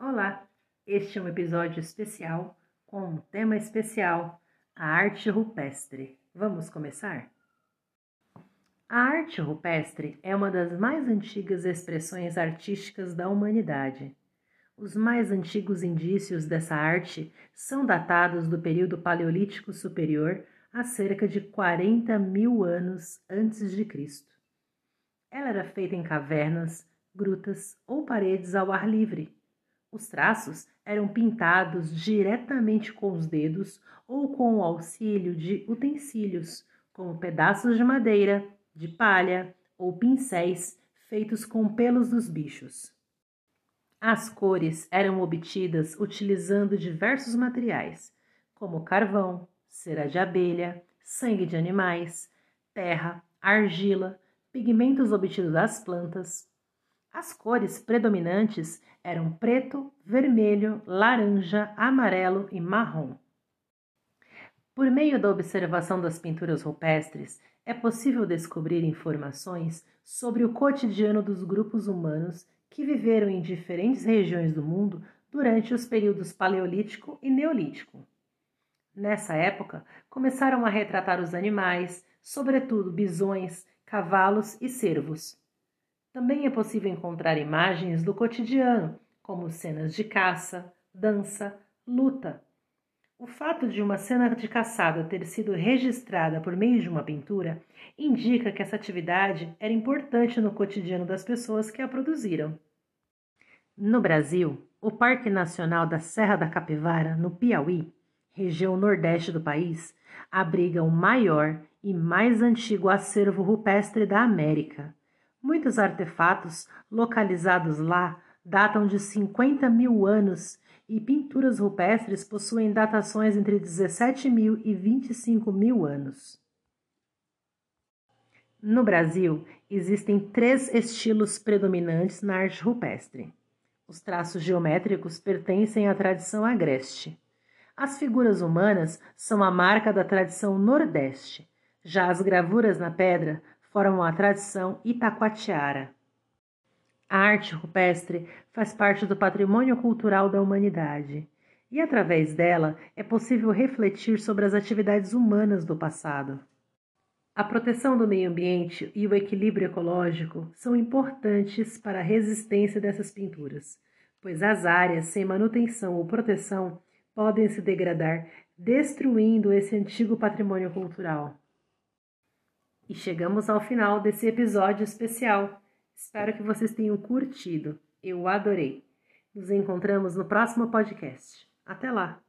Olá, este é um episódio especial com um tema especial: a arte rupestre. Vamos começar? A arte rupestre é uma das mais antigas expressões artísticas da humanidade. Os mais antigos indícios dessa arte são datados do período Paleolítico Superior a cerca de 40 mil anos antes de Cristo. Ela era feita em cavernas, grutas ou paredes ao ar livre. Os traços eram pintados diretamente com os dedos ou com o auxílio de utensílios, como pedaços de madeira, de palha ou pincéis feitos com pelos dos bichos. As cores eram obtidas utilizando diversos materiais, como carvão, cera de abelha, sangue de animais, terra, argila, pigmentos obtidos das plantas, as cores predominantes eram preto, vermelho, laranja, amarelo e marrom. Por meio da observação das pinturas rupestres, é possível descobrir informações sobre o cotidiano dos grupos humanos que viveram em diferentes regiões do mundo durante os períodos Paleolítico e Neolítico. Nessa época, começaram a retratar os animais, sobretudo bisões, cavalos e cervos. Também é possível encontrar imagens do cotidiano, como cenas de caça, dança, luta. O fato de uma cena de caçada ter sido registrada por meio de uma pintura indica que essa atividade era importante no cotidiano das pessoas que a produziram. No Brasil, o Parque Nacional da Serra da Capivara, no Piauí, região nordeste do país, abriga o maior e mais antigo acervo rupestre da América. Muitos artefatos localizados lá datam de 50 mil anos e pinturas rupestres possuem datações entre 17 mil e 25 mil anos. No Brasil, existem três estilos predominantes na arte rupestre. Os traços geométricos pertencem à tradição agreste. As figuras humanas são a marca da tradição nordeste. Já as gravuras na pedra formam a tradição itacoatiara. A arte rupestre faz parte do patrimônio cultural da humanidade e, através dela, é possível refletir sobre as atividades humanas do passado. A proteção do meio ambiente e o equilíbrio ecológico são importantes para a resistência dessas pinturas, pois as áreas sem manutenção ou proteção podem se degradar, destruindo esse antigo patrimônio cultural. E chegamos ao final desse episódio especial. Espero que vocês tenham curtido. Eu adorei. Nos encontramos no próximo podcast. Até lá!